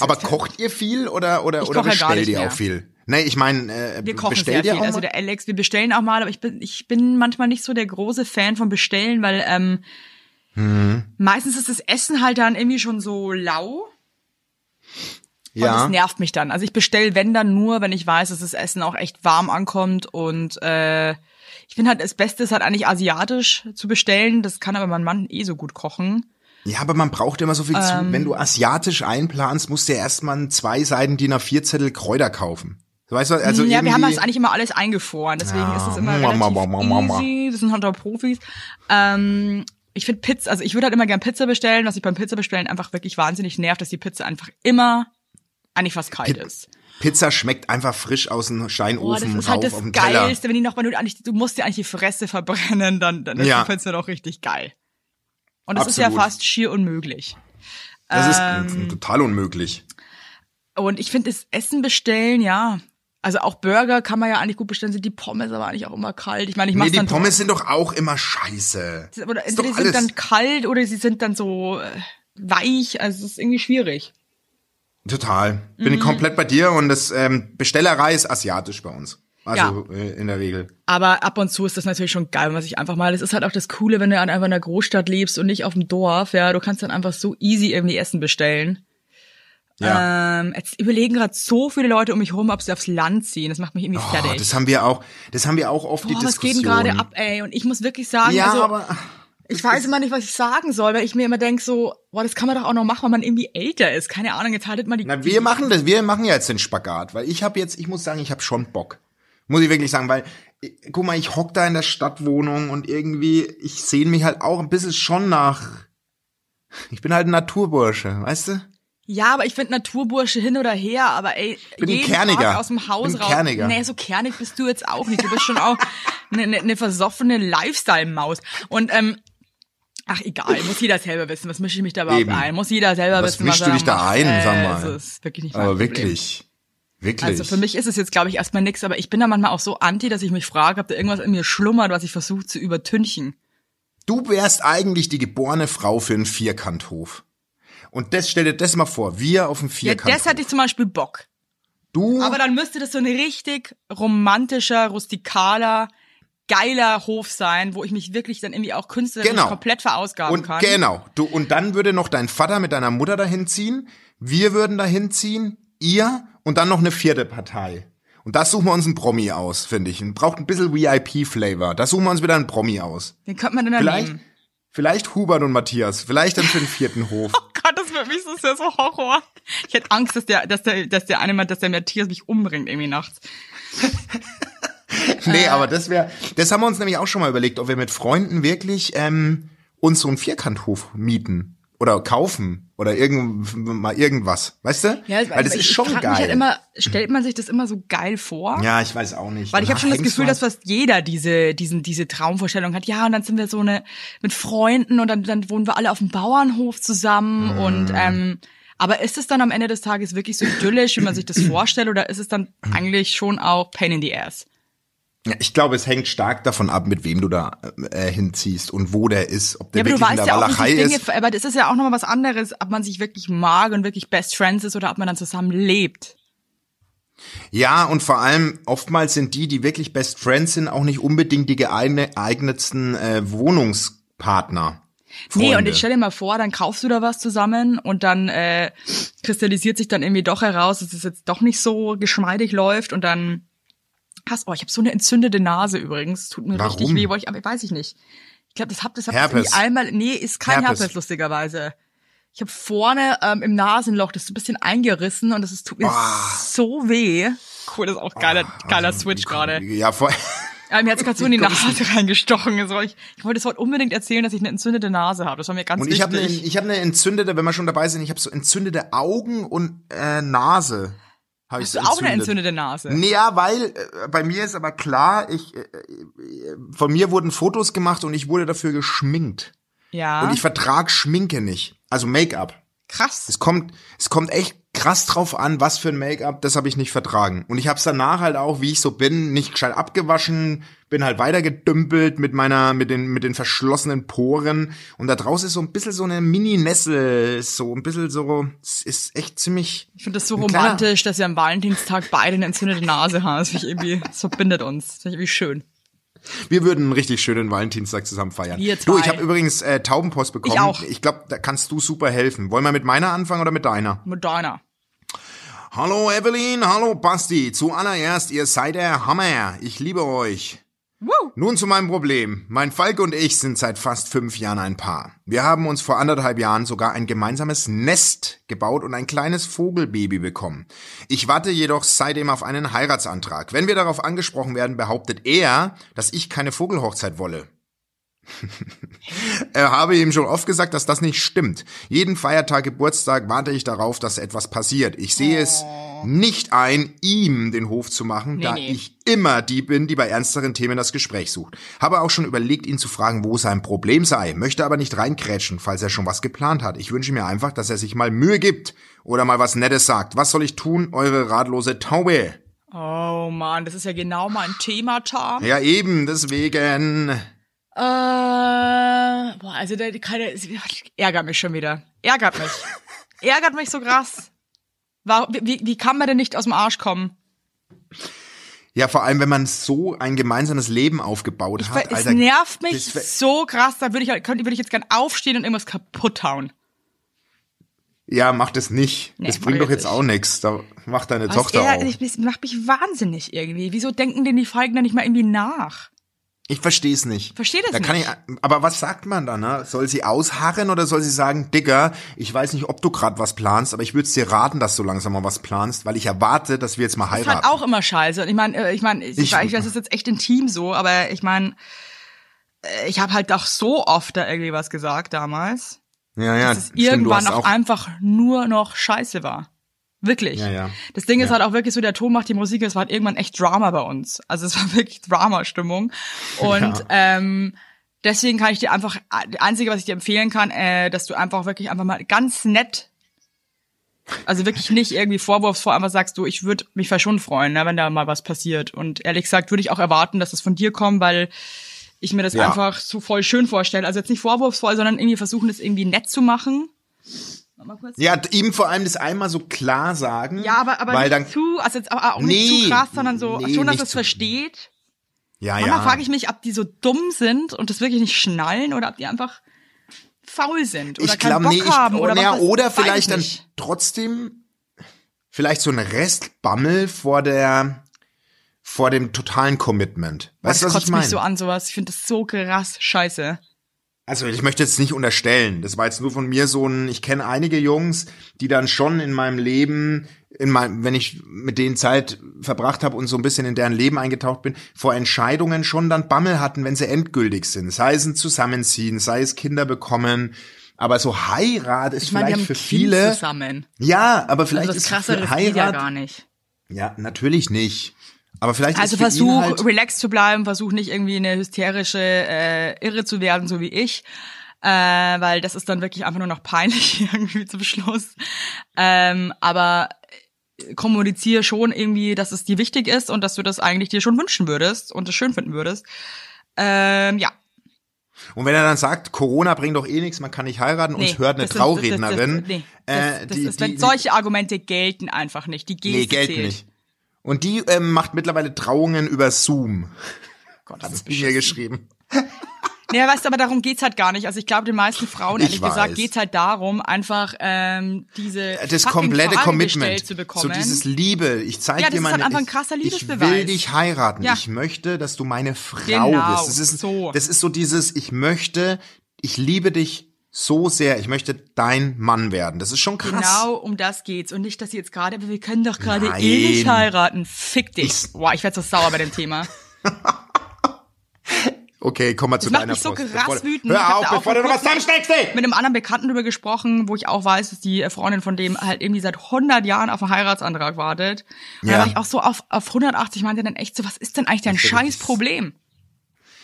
Aber kocht ihr viel oder oder Ich oder bestellt nicht ihr auch viel? Nee, ich meine, äh, wir kochen bestellt sehr viel. auch Also der Alex, wir bestellen auch mal, aber ich bin, ich bin manchmal nicht so der große Fan von Bestellen, weil ähm, Mhm. meistens ist das Essen halt dann irgendwie schon so lau. Und ja. das nervt mich dann. Also ich bestell wenn dann nur, wenn ich weiß, dass das Essen auch echt warm ankommt und äh, ich finde halt das Beste ist halt eigentlich asiatisch zu bestellen. Das kann aber mein Mann eh so gut kochen. ja, aber man braucht immer so viel Ähm. zu. Wenn du asiatisch einplanst, musst du ja erstmal zwei Seiten DIN A4 Zettel Kräuter kaufen. Weißt du, also ja, wir haben das eigentlich immer alles eingefroren, deswegen Ja, ist es immer Mama, relativ Mama, Mama. easy. Wir sind halt auch Profis. Ähm, ich finde Pizza, also ich würde halt immer gern Pizza bestellen. Was ich beim Pizza bestellen einfach wirklich wahnsinnig nervt, dass die Pizza einfach immer eigentlich fast kalt ist. Pizza schmeckt einfach frisch aus dem Steinofen das ist halt das auf dem Teller. Geilste, wenn die noch, wenn du eigentlich, du musst dir eigentlich die Fresse verbrennen, dann, dann ist Ja. die Pizza doch richtig geil. Und das ist ja Absolut. fast schier unmöglich. Das ist Ähm. äh, total unmöglich. Und ich finde, das Essen bestellen, ja. Also auch Burger kann man ja eigentlich gut bestellen, sind die Pommes aber eigentlich auch immer kalt. Ich meine, ich Nee, mach's die dann Pommes sind doch auch immer scheiße. oder Ist entweder die sind dann kalt oder sie sind dann so äh, weich. Also es ist irgendwie schwierig. Total. Bin ich Mhm. komplett bei dir und das ähm, Bestellerei ist asiatisch bei uns. Also äh, in der Regel. Aber ab und zu ist das natürlich schon geil, wenn man sich einfach mal. Das ist halt auch das Coole, wenn du einfach in einer Großstadt lebst und nicht auf dem Dorf. Ja, du kannst dann einfach so easy irgendwie Essen bestellen. Ja. Ähm, jetzt überlegen gerade so viele Leute um mich rum, ob sie aufs Land ziehen. Das macht mich irgendwie Oh, fertig. das haben wir auch, das haben wir auch oft die Boah, was geht Diskussion. gerade ab, ey? Und ich muss wirklich sagen, Ja, also aber ich weiß immer nicht, was ich sagen soll, weil ich mir immer denk so, boah, das kann man doch auch noch machen, wenn man irgendwie älter ist. Keine Ahnung, jetzt haltet mal die. na, wir machen das, wir machen ja jetzt den Spagat, weil ich habe jetzt, ich muss sagen, ich habe schon Bock. Muss ich wirklich sagen, weil ich- guck mal, ich hock da in der Stadtwohnung und irgendwie ich sehne mich halt auch ein bisschen schon nach ich bin halt ein Naturbursche, weißt du? Ja, aber ich finde Naturbursche hin oder her, aber ey, Bin jeden Kerniger. Tag aus dem Haus Bin raus. Kerniger. Nee, so kernig bist du jetzt auch nicht. Du bist schon auch eine [laughs] ne, ne versoffene Lifestyle-Maus. Und ähm, ach egal, muss jeder selber wissen. Was mische ich mich da überhaupt Eben. ein? Muss jeder selber Was wissen, mischst was du dich da ein, äh, sag mal? Das ist wirklich nicht Aber wirklich. Wirklich. Also für mich ist es jetzt, glaube ich, erstmal nix, aber ich bin da manchmal auch so anti, dass ich mich frage, ob da irgendwas in mir schlummert, was ich versuche zu übertünchen. Du wärst eigentlich die geborene Frau für einen Vierkanthof. Und das stell dir das mal vor, wir auf dem Ja, Vierkanthof. das hätte ich zum Beispiel Bock. du Aber dann müsste das so ein richtig romantischer, rustikaler, geiler Hof sein, wo ich mich wirklich dann irgendwie auch künstlerisch Genau. komplett verausgaben Und kann. genau, du und dann würde noch dein Vater mit deiner Mutter dahin ziehen, wir würden dahin ziehen, ihr und dann noch eine vierte Partei. Und das suchen wir uns einen Promi aus, finde ich. Und Braucht ein bisschen VIP-Flavor. Da suchen wir uns wieder einen Promi aus. Den könnte man dann Vielleicht, nehmen. vielleicht Hubert und Matthias. Vielleicht dann für den vierten Hof. [laughs] Gott, das wird mich so sehr so Horror. Ich hätte Angst, dass der, dass der, dass der eine mal, dass der Matthias mich umbringt irgendwie nachts. [laughs] Nee, aber das wäre, das haben wir uns nämlich auch schon mal überlegt, ob wir mit Freunden wirklich ähm, uns so einen Vierkanthof mieten oder kaufen oder irgend, mal irgendwas, weißt du? Weil das ist schon frag geil. Halt immer, stellt man sich das immer so geil vor? ja, ich weiß auch nicht. Weil ich habe schon das Gefühl, du dass fast jeder diese, diesen, diese Traumvorstellung hat. Ja, und dann sind wir so eine mit Freunden und dann, dann wohnen wir alle auf dem Bauernhof zusammen und ähm, aber ist es dann am Ende des Tages wirklich so idyllisch, wie man sich das [clears throat] vorstellt, oder ist es dann eigentlich schon auch Pain in the Ass? Ja, ich glaube, es hängt stark davon ab, mit wem du da äh, hinziehst und wo der ist, ob der Ja, wirklich in der ja Walachei Dinge, ist. aber das ist ja auch nochmal was anderes, ob man sich wirklich mag und wirklich Best Friends ist oder ob man dann zusammen lebt. Ja, und vor allem oftmals sind die, die wirklich Best Friends sind, auch nicht unbedingt die geeign- geeignetsten äh, Wohnungspartner. Nee, und Freunde. ich stell dir mal vor, dann kaufst du da was zusammen und dann äh, kristallisiert sich dann irgendwie doch heraus, dass es jetzt doch nicht so geschmeidig läuft und dann hast, oh, ich habe so eine entzündete Nase übrigens, tut mir Warum? richtig weh, wollte ich, aber weiß ich nicht. Ich glaube, das hab das hab ich Herpes. irgendwie einmal, nee, ist kein Herpes. Herpes, lustigerweise. Ich habe vorne ähm, im Nasenloch das ist ein bisschen eingerissen und das ist, tut mir Ah. so weh. Cool, das ist auch geiler, geiler Also, Switch gerade. Ja, vor, Ja, mir hat's gerade so in [laughs] die Nase reingestochen. Also ich, ich wollte es heute unbedingt erzählen, dass ich eine entzündete Nase habe. Das war mir ganz und ich habe eine, wichtig. ich habe eine entzündete, wenn wir schon dabei sind, ich habe so entzündete Augen und äh, Nase. Ich Hast so du auch eine entzündet. entzündete Nase? Nee, ja, weil äh, bei mir ist aber klar, ich äh, äh, von mir wurden Fotos gemacht und ich wurde dafür geschminkt. Ja. Und ich vertrag Schminke nicht. Also Make-up. Krass. Es kommt, es kommt echt krass drauf an, was für ein Make-up, das habe ich nicht vertragen. Und ich habe es danach halt auch, wie ich so bin, nicht gescheit abgewaschen, bin halt weitergedümpelt mit meiner, mit den, mit den verschlossenen Poren. Und da draußen ist so ein bisschen so eine Mini-Nessel, so ein bisschen so, es ist echt ziemlich. Ich finde das so romantisch, dass wir am Valentinstag beide eine entzündete Nase haben. Das, irgendwie, das verbindet uns. Das ich irgendwie schön. Wir würden einen richtig schönen Valentinstag zusammen feiern. Wir Du, ich zwei. habe übrigens äh, Taubenpost bekommen. Ich auch. Ich glaube, da kannst du super helfen. Wollen wir mit meiner anfangen oder mit deiner? Moderna. Hallo Evelyn, hallo Basti. Zuallererst, ihr seid der Hammer. Ich liebe euch. Woo. Nun zu meinem Problem. Mein Falk und ich sind seit fast fünf Jahren ein Paar. Wir haben uns vor anderthalb Jahren sogar ein gemeinsames Nest gebaut und ein kleines Vogelbaby bekommen. Ich warte jedoch seitdem auf einen Heiratsantrag. Wenn wir darauf angesprochen werden, behauptet er, dass ich keine Vogelhochzeit wolle. [laughs] Er habe ihm schon oft gesagt, dass das nicht stimmt. Jeden Feiertag, Geburtstag warte ich darauf, dass etwas passiert. Ich sehe es nicht ein, ihm den Hof zu machen, da nee. ich immer die bin, die bei ernsteren Themen das Gespräch sucht. Habe auch schon überlegt, ihn zu fragen, wo sein Problem sei, möchte aber nicht reinkrätschen, falls er schon was geplant hat. Ich wünsche mir einfach, dass er sich mal Mühe gibt oder mal was Nettes sagt. Was soll ich tun, eure ratlose Taube? Oh man, das ist ja genau mein Thema, Tom. Ja, eben, deswegen. Äh, boah, also der, keine, ärgert mich schon wieder. Ärgert mich. [laughs] ärgert mich so krass. Warum, wie, wie kann man denn nicht aus dem Arsch kommen? Ja, vor allem, wenn man so ein gemeinsames Leben aufgebaut Weil hat. es Alter, nervt mich so krass, da würde ich, halt- könnte, würde ich jetzt gern aufstehen und irgendwas kaputt hauen. Ja, mach das nicht. Nee, das bringt ich doch jetzt jetzt auch nichts. Da macht deine Was Tochter er, auch. ich, das macht mich wahnsinnig irgendwie. Wieso denken denn die Falken da nicht mal irgendwie nach? Ich verstehe es nicht. Versteh das da kann nicht. Ich, aber was sagt man dann? Ne? Soll sie ausharren oder soll sie sagen, Digga, ich weiß nicht, ob du gerade was planst, aber ich würde dir raten, dass du langsam mal was planst, weil ich erwarte, dass wir jetzt mal Das ist heiraten. halt auch immer scheiße. Und ich meine, äh, ich meine, ich, Ich- weiß, das ist jetzt echt intim so, aber ich meine, äh, ich habe halt auch so oft da irgendwie was gesagt damals, ja, ja, dass es stimmt, irgendwann auch einfach nur noch scheiße war. Wirklich. Ja, ja. Das Ding ist Ja. halt auch wirklich so, der Ton macht die Musik, es war halt irgendwann echt Drama bei uns. Also es war [laughs] wirklich Drama-Stimmung. Und ähm, deswegen kann ich dir einfach, das Einzige, was ich dir empfehlen kann, äh, dass du einfach wirklich einfach mal ganz nett, also wirklich nicht irgendwie vorwurfsvoll einfach sagst, du, ich würde mich schon freuen, ne, wenn da mal was passiert. Und ehrlich gesagt würde ich auch erwarten, dass das von dir kommt, weil ich mir das einfach so voll schön vorstelle. Also jetzt nicht vorwurfsvoll, sondern irgendwie versuchen, das irgendwie nett zu machen. Mal kurz. Ja, ihm vor allem das einmal so klar sagen. Ja, aber, aber weil nicht dann, zu, also jetzt auch Nee, nicht zu krass, sondern so, nee, schon, dass es versteht. Ja, Manchmal ja. frage ich mich, ob die so dumm sind und das wirklich nicht schnallen oder ob die einfach faul sind oder ich keinen Bock nee, ich, haben oder, weiß- oder vielleicht ich dann trotzdem vielleicht so ein Restbammel vor der vor dem totalen Commitment. Weißt du, das was ich kotzt meine? mich so an sowas. Ich finde das so krass scheiße. Also ich möchte jetzt nicht unterstellen, das war jetzt nur von mir so ein, ich kenne einige Jungs, die dann schon in meinem Leben, in meinem, wenn ich mit denen Zeit verbracht habe und so ein bisschen in deren Leben eingetaucht bin, vor Entscheidungen schon dann Bammel hatten, wenn sie endgültig sind. Sei es ein Zusammenziehen, sei es Kinder bekommen, aber so Heirat ist Ich meine, die vielleicht für Kind viele, zusammen. ja, aber vielleicht Also das ist für Heirat, gar nicht. ja, natürlich nicht. Aber vielleicht Also versuch, halt, relaxed zu bleiben, versuch nicht irgendwie eine hysterische äh, Irre zu werden, so wie ich. Äh, weil das ist dann wirklich einfach nur noch peinlich [laughs] irgendwie zum Schluss. Ähm, aber kommuniziere schon irgendwie, dass es dir wichtig ist und dass du das eigentlich dir schon wünschen würdest und es schön finden würdest. Ähm, ja. Und wenn er dann sagt, Corona bringt doch eh nichts, man kann nicht heiraten, uns Nee, hört eine das ist- das- Traurednerin. Das, das, nee, das, äh, das die- ist, die- wenn solche Argumente gelten einfach nicht. Die Geste Nee, gelten zählt. nicht. Und die ähm, macht mittlerweile Trauungen über Zoom. [laughs] Gott, das Hat ist sie mir geschrieben. [laughs] Ja, weißt du, aber darum geht's halt gar nicht. Also ich glaube, den meisten Frauen, Ich ehrlich gesagt, weiß. geht's halt darum, einfach ähm, diese Das komplette Frage Commitment. zu bekommen. So dieses Liebe. Ich zeig Ja, dir meine. halt einfach ein ich- krasser Ich Liebesbeweis. will dich heiraten. Ja. Ich möchte, dass du meine Frau Genau, bist. Das ist, so. das ist so dieses, ich möchte, ich liebe dich so sehr. Ich möchte dein Mann werden. Das ist schon krass. Genau um das geht's. Und nicht, dass sie jetzt gerade, aber wir können doch gerade eh nicht heiraten. Fick dich. Ich- Boah, ich werd so sauer bei dem Thema. [laughs] Okay, komm mal zu Das macht deiner mich so krass Bevor- wütend. Hör auf, bevor du noch was zusammensteckst, ey! Mit einem anderen Bekannten drüber gesprochen, wo ich auch weiß, dass die Freundin von dem halt irgendwie seit 100 Jahren auf einen Heiratsantrag wartet. Und Ja. da war ich auch so auf, auf 180, meinte dann echt so, was ist denn eigentlich dein Das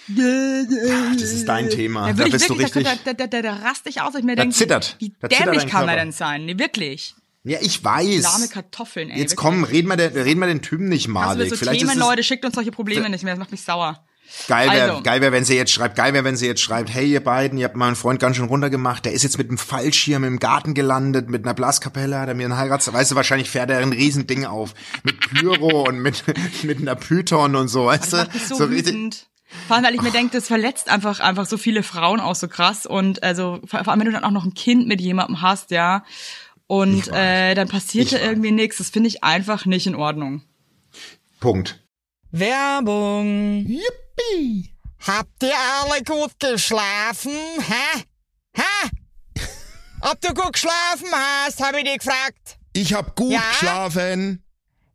Problem? Das ist dein Thema. Da, Da bist du wirklich, richtig. da, da, da, da, da rast ich aus, ich mir Da denke, zittert. wie Da zittert dämlich dein kann man denn sein? Nee, wirklich. Ja, ich weiß. Lahme Kartoffeln, ey. Jetzt komm, reden wir, den, reden wir den Typen nicht du malig. wieder so Vielleicht Themen, ist Leute, schickt uns solche Probleme nicht mehr, das macht mich sauer. geil, wär, Also. geil wenn sie jetzt schreibt, geil wär, wenn sie jetzt schreibt, hey ihr beiden, ihr habt meinen Freund ganz schön runtergemacht, der ist jetzt mit einem Fallschirm im Garten gelandet, mit einer Blaskapelle, hat er mir einen Heirats, weißt du, wahrscheinlich fährt er ein Riesending auf, mit Pyro und mit, [laughs] mit einer Python und so, weißt du? mich so, richtig-. Vor allem, weil ich mir denke, das verletzt einfach, einfach so viele Frauen auch so krass. Und also, vor allem, wenn du dann auch noch ein Kind mit jemandem hast, ja. Und äh, dann weiß. irgendwie nichts. Das finde ich einfach nicht in Ordnung. Punkt. Werbung. Yippie! Habt ihr alle gut geschlafen? Hä? Hä? [laughs] Ob du gut geschlafen hast, habe ich dich gefragt. Ich hab gut Ja? geschlafen.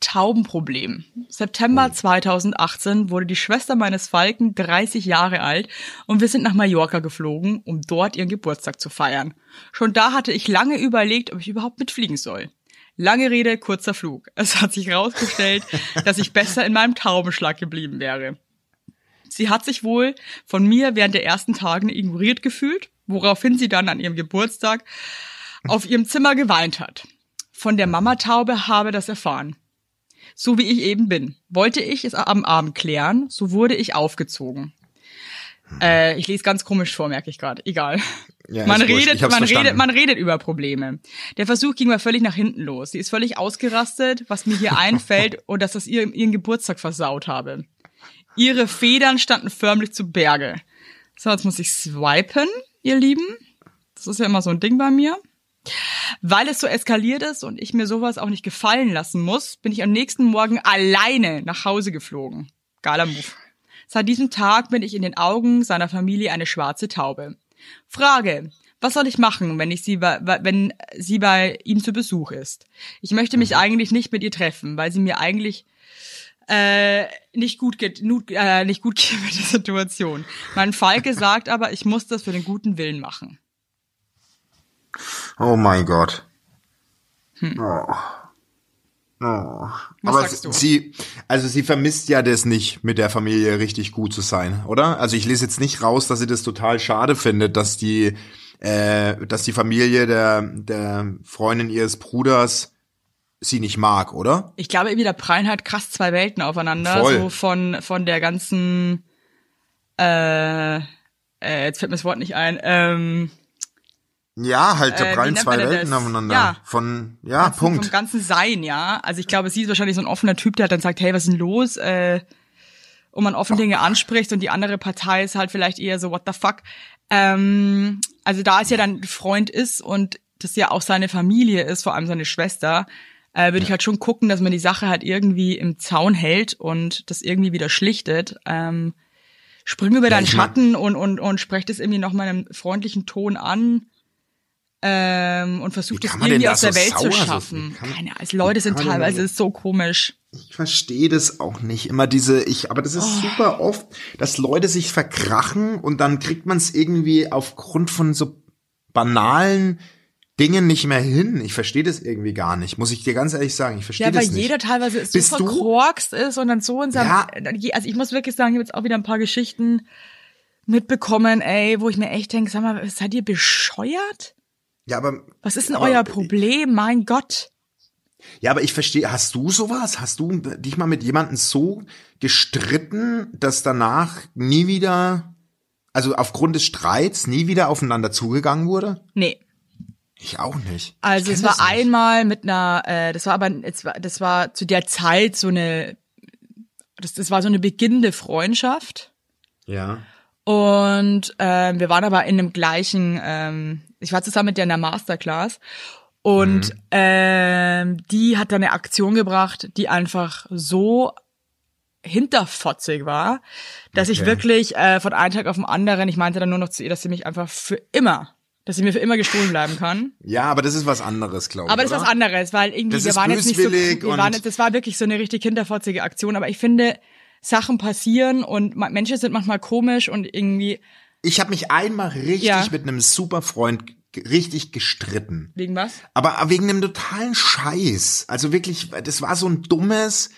Taubenproblem. September 2018 wurde die Schwester meines Falken 30 Jahre alt und wir sind nach Mallorca geflogen, um dort ihren Geburtstag zu feiern. Schon da hatte ich lange überlegt, ob ich überhaupt mitfliegen soll. Lange Rede, kurzer Flug. Es hat sich herausgestellt, [laughs] dass ich besser in meinem Taubenschlag geblieben wäre. Sie hat sich wohl von mir während der ersten Tagen ignoriert gefühlt woraufhin sie dann an ihrem Geburtstag auf ihrem Zimmer geweint hat. Von der Mamataube habe das erfahren. So wie ich eben bin. Wollte ich es am Abend klären, so wurde ich aufgezogen. Äh, ich lese ganz komisch vor, merke ich gerade. Egal. Ja, man redet, man redet, verstanden. man redet über Probleme. Der Versuch ging mal völlig nach hinten los. Sie ist völlig ausgerastet, was mir hier [laughs] einfällt und dass das ihr, ihren Geburtstag versaut habe. Ihre Federn standen förmlich zu Berge. So, jetzt muss ich swipen, ihr Lieben. Das ist ja immer so ein Ding bei mir. Weil es so eskaliert ist und ich mir sowas auch nicht gefallen lassen muss, bin ich am nächsten Morgen alleine nach Hause geflogen. Geiler Move. Seit diesem Tag bin ich in den Augen seiner Familie eine schwarze Taube. Frage. Was soll ich machen, wenn ich sie bei, wenn sie bei ihm zu Besuch ist? Ich möchte mich eigentlich nicht mit ihr treffen, weil sie mir eigentlich äh, nicht gut geht, äh, nicht gut [laughs] geht mit der Situation. Mein Falke sagt aber, ich muss das für den guten Willen machen. Oh mein Gott. Hm. Oh. Oh. Was Aber sagst du? sie, also sie vermisst ja das nicht, mit der Familie richtig gut zu sein, oder? Also ich lese jetzt nicht raus, dass sie das total schade findet, dass die, äh, dass die Familie der, der Freundin ihres Bruders sie nicht mag, oder? Ich glaube, irgendwie da prallen halt krass zwei Welten aufeinander. Voll. So von, von der ganzen, äh, äh, jetzt fällt mir das Wort nicht ein, ähm, Ja, halt, da Äh, prallen nennt zwei Welten das? aufeinander. Ja. Von, ja, ganzen, Punkt. vom ganzen Sein, ja. Also ich glaube, sie ist wahrscheinlich so ein offener Typ, der dann sagt, hey, was ist denn los? Äh, und man offen Dinge anspricht und die andere Partei ist halt vielleicht eher so, what the fuck. Ähm, also da es ja dann Freund ist und das ja auch seine Familie ist, vor allem seine Schwester, äh, würde ich halt schon gucken, dass man die Sache halt irgendwie im Zaun hält und das irgendwie wieder schlichtet. Ähm, spring über deinen ich mein- Schatten und, und, und sprech das irgendwie noch mal in einem freundlichen Ton an. Ähm, und versucht es irgendwie aus der so Welt zu schaffen. Kann- Keine Ahnung, Leute sind man teilweise so- so komisch. Ich verstehe das auch nicht. Immer diese, ich, aber das ist Oh. super oft, dass Leute sich verkrachen und dann kriegt man es irgendwie aufgrund von so banalen Dingen nicht mehr hin. Ich verstehe das irgendwie gar nicht. Muss ich dir ganz ehrlich sagen. Ich verstehe Ja, weil das nicht. jeder teilweise so Bist verkorkst ist und dann so in seinem, Ja. also ich muss wirklich sagen, ich habe jetzt auch wieder ein paar Geschichten mitbekommen, ey, wo ich mir echt denke, sag mal, seid ihr bescheuert? Ja, aber, Was ist denn aber- euer Problem? Mein Gott. ja, aber ich verstehe, hast du sowas? Hast du dich mal mit jemandem so gestritten, dass danach nie wieder, also aufgrund des Streits nie wieder aufeinander zugegangen wurde? Nee. Ich auch nicht. Also es war das nicht. einmal mit einer, äh, das war aber, es war, das war zu der Zeit so eine, das, das war so eine beginnende Freundschaft. Ja. Und ähm, wir waren aber in dem gleichen, ähm, ich war zusammen mit der in der Masterclass und Mhm. ähm, die hat dann eine Aktion gebracht, die einfach so hinterfotzig war, dass ich Okay. wirklich äh, von einem Tag auf den anderen, ich meinte dann nur noch zu ihr, dass sie mich einfach für immer, dass sie mir für immer gestohlen bleiben kann. Ja, aber das ist was anderes, glaube ich. Aber das ist was anderes, weil irgendwie, Das wir waren jetzt nicht so, wir waren das war wirklich so eine richtig hinterfotzige Aktion, aber ich finde, Sachen passieren und Menschen sind manchmal komisch und irgendwie, Ich habe mich einmal richtig Ja. mit einem super Freund richtig gestritten. wegen was? Aber wegen einem totalen Scheiß. Also wirklich, das war so ein dummes,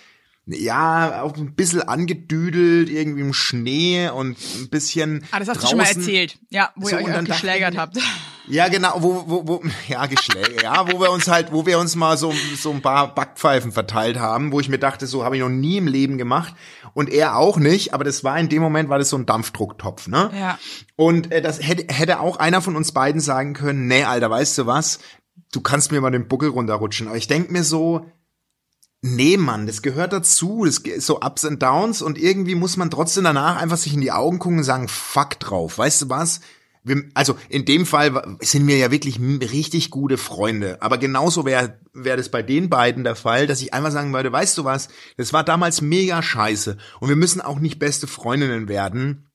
ja, auch ein bisschen angedüdelt, irgendwie im Schnee und ein bisschen. Ah, das hast du draußen. schon mal erzählt. Ja, wo So, ihr euch dann geschlägert habt. Ja, genau, wo, wo, wo, ja, Geschläge, ja, wo wir uns halt, wo wir uns mal so, so ein paar Backpfeifen verteilt haben, wo ich mir dachte, so habe ich noch nie im Leben gemacht und er auch nicht, aber das war in dem Moment, war das so ein Dampfdrucktopf, ne? Ja. Und äh, das hätte, hätte auch einer von uns beiden sagen können, nee, Alter, weißt du was, du kannst mir mal den Buckel runterrutschen, aber ich denk mir so, Nee, Mann, das gehört dazu. Das ist so Ups and Downs und irgendwie muss man trotzdem danach einfach sich in die Augen gucken und sagen, fuck drauf. Weißt du was? Also in dem Fall sind wir ja wirklich richtig gute Freunde. Aber genauso wäre wär das bei den beiden der Fall, dass ich einfach sagen würde, weißt du was, das war damals mega scheiße. Und wir müssen auch nicht beste Freundinnen werden.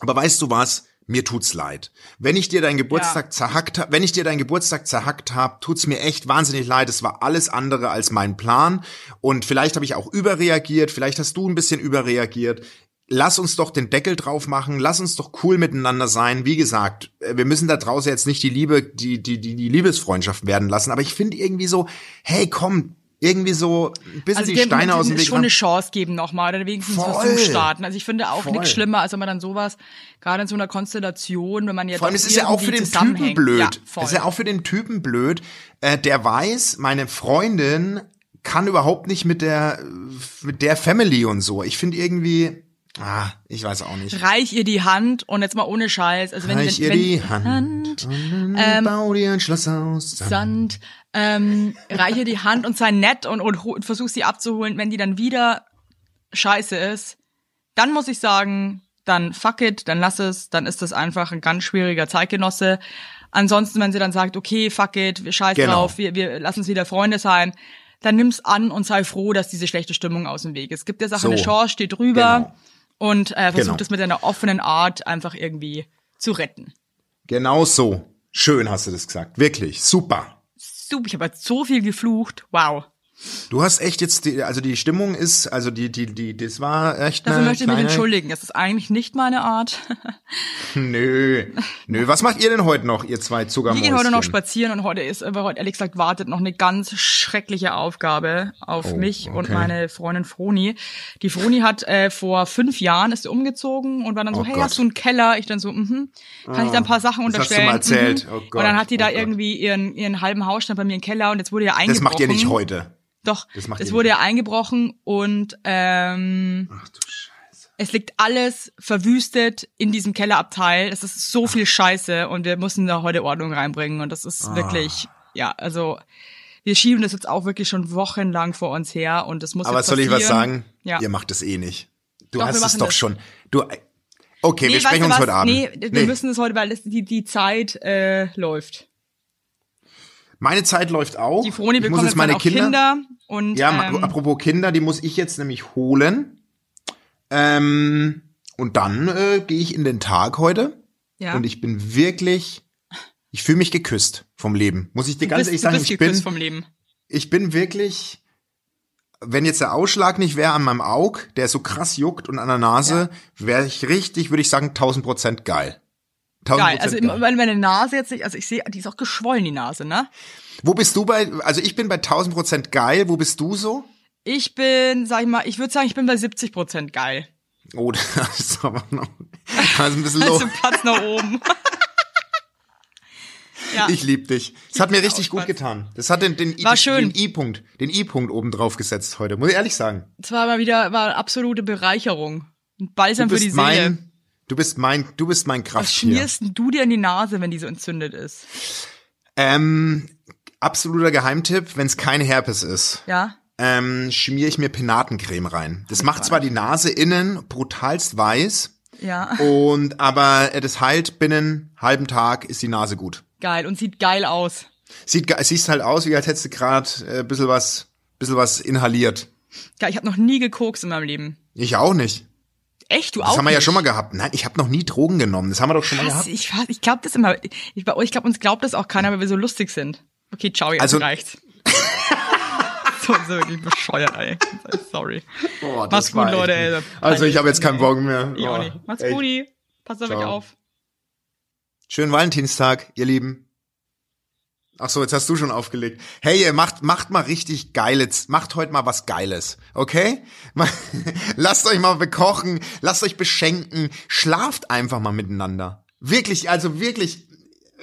Aber weißt du was? Mir tut's leid. Wenn ich dir deinen Geburtstag zerhackt hab, wenn ich dir deinen Geburtstag zerhackt hab, tut's mir echt wahnsinnig leid. Es war alles andere als mein Plan und vielleicht habe ich auch überreagiert, vielleicht hast du ein bisschen überreagiert. Lass uns doch den Deckel drauf machen, lass uns doch cool miteinander sein. Wie gesagt, äh, wir müssen da draußen jetzt nicht die Liebe, die die die, die Liebesfreundschaft werden lassen, aber ich finde irgendwie so, hey, komm, irgendwie so ein bisschen Also die Steine aus dem Weg schon eine räumen. Chance geben nochmal oder wenigstens Voll. Versuch starten. Also ich finde auch Voll. nichts schlimmer, als wenn man dann sowas, gerade in so einer Konstellation, wenn man jetzt Vor allem, es ist ja auch für den Typen blöd. Ja, Es voll. ist ja auch für den Typen blöd, äh, der weiß, meine Freundin kann überhaupt nicht mit der mit der Family und so. Ich finde irgendwie, ah, ich weiß auch nicht. Reich ihr die Hand und jetzt mal ohne Scheiß. Also wenn, Reich wenn, ihr wenn, die Hand, und Ähm, bau dir ein Schloss aus. Sand. Sand, ähm, reich ihr die Hand und sei nett und, und, und versuch sie abzuholen. Wenn die dann wieder scheiße ist, dann muss ich sagen, dann fuck it, dann lass es, dann ist das einfach ein ganz schwieriger Zeitgenosse. Ansonsten, wenn sie dann sagt, okay, fuck it, wir scheiß Genau. drauf, wir, wir lassen uns wieder Freunde sein, dann nimm's an und sei froh, dass diese schlechte Stimmung aus dem Weg ist. Gib der Sache So. eine Chance, steh drüber Genau. Und äh, versuch Genau. das mit einer offenen Art einfach irgendwie zu retten. Genau so. Schön hast du das gesagt. Wirklich. Super. Super, ich habe jetzt so viel geflucht. Wow. Du hast echt jetzt die, also die Stimmung ist, also die, die, die, das war echt Dafür möchte ich mich kleine, entschuldigen. Das ist eigentlich nicht meine Art. [laughs] Nö. Nö. Was macht ihr denn heute noch, ihr zwei Wir Zuckermäuschen? gehen heute noch spazieren und heute ist, aber heute ehrlich gesagt wartet noch eine ganz schreckliche Aufgabe auf Oh, mich und okay. meine Freundin Froni. Die Froni hat äh, vor fünf Jahren ist sie umgezogen und war dann so, Oh hey, Gott. Ah, hast du einen Keller? Ich dann so, mhm. Kann ich da ein paar Sachen das hast du unterstellen? mal erzählt. Mhm. Oh Gott, und dann hat die da oh Gott. irgendwie ihren, ihren halben Hausstand bei mir im Keller und jetzt wurde ja eingebrochen. Das macht ihr nicht heute. Doch, Das macht es wurde ja eingebrochen und ähm, Ach du Scheiße. es liegt alles verwüstet in diesem Kellerabteil. Es ist so viel Scheiße und wir müssen da heute Ordnung reinbringen und das ist Ah. wirklich, ja, also wir schieben das jetzt auch wirklich schon wochenlang vor uns her und das muss Aber jetzt soll ich was sagen? Ja. Ihr macht es eh nicht. Du Doch, wir hast es doch das. schon. Du, okay, wir weißt sprechen uns was? heute Abend. Nee, wir müssen es heute, weil das, die, die Zeit äh, läuft. Meine Zeit läuft auch. Die Froni bekommt jetzt meine Kinder, Kinder, und Ja, ähm, apropos Kinder, die muss ich jetzt nämlich holen. Ähm, und dann äh, gehe ich in den Tag heute ja. und ich bin wirklich, ich fühle mich geküsst vom Leben. Muss ich dir ganz ehrlich sagen, ich bin, vom Leben. ich bin wirklich, wenn jetzt der Ausschlag nicht wäre an meinem Aug, der so krass juckt und an der Nase, wäre ich richtig, würde ich sagen, 1000 Prozent geil. 1000 Geil, also geil. weil meine Nase jetzt nicht, also ich sehe, die ist auch geschwollen, die Nase, ne? Wo bist du bei, also ich bin bei 1000 Prozent geil, wo bist du so? Ich bin, sag ich mal, ich würde sagen, ich bin bei 70 Prozent geil. Oh, [laughs] das ist aber noch, das ist ein bisschen low. Also Platz nach oben. [laughs] ja. Ich lieb dich. Das hat mir richtig gut Spaß. getan. Das hat den, den, War schön. den I-Punkt, den I-Punkt oben drauf gesetzt heute. Muss ich ehrlich sagen. Es war mal wieder war eine absolute Bereicherung. Ein Balsam für die Seele. mein, du bist mein, du bist mein Was Krafttier. schmierst denn du dir in die Nase, wenn die so entzündet ist? Ähm, absoluter Geheimtipp, wenn es kein Herpes ist, Ja? ähm, schmiere ich mir Penatencreme rein. Das macht zwar die Nase innen brutalst weiß, Ja. und aber das heilt binnen halben Tag ist die Nase gut. Geil. Und sieht geil aus. Sieht, siehst halt aus, wie als hättest du gerade äh, bisschen was, bisschen was inhaliert. Geil. Ich habe noch nie gekokst in meinem Leben. Ich auch nicht. Echt? Du Das auch haben wir ja nicht? schon mal gehabt. Nein, ich habe noch nie Drogen genommen. Das haben wir doch schon mal gehabt. Ich, ich glaube das immer. Ich, bei euch, glaube, uns glaubt das auch keiner, weil wir so lustig sind. Okay, ciao, jetzt Also- reicht's. [laughs] so, so wirklich bescheuert, ey. Sorry. Das Macht's war gut, Leute, ey. Also ich habe jetzt keinen. Bock mehr. Ich auch Oh, nicht. Macht's gut. Passt auf euch auf. Schönen Valentinstag, ihr Lieben. Ach so, jetzt hast du schon aufgelegt. Hey, ihr macht, macht mal richtig Geiles. Macht heute mal was Geiles, okay? [laughs] Lasst euch mal bekochen, lasst euch beschenken, schlaft einfach mal miteinander. Wirklich, also wirklich,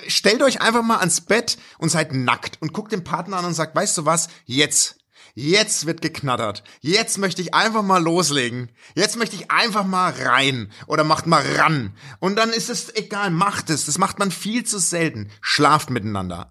stellt euch einfach mal ans Bett und seid nackt und guckt den Partner an und sagt, weißt du was, jetzt. Jetzt wird geknattert. Jetzt möchte ich einfach mal loslegen. Jetzt möchte ich einfach mal rein oder macht mal ran. Und dann ist es egal, macht es. Das macht man viel zu selten. Schlaft miteinander.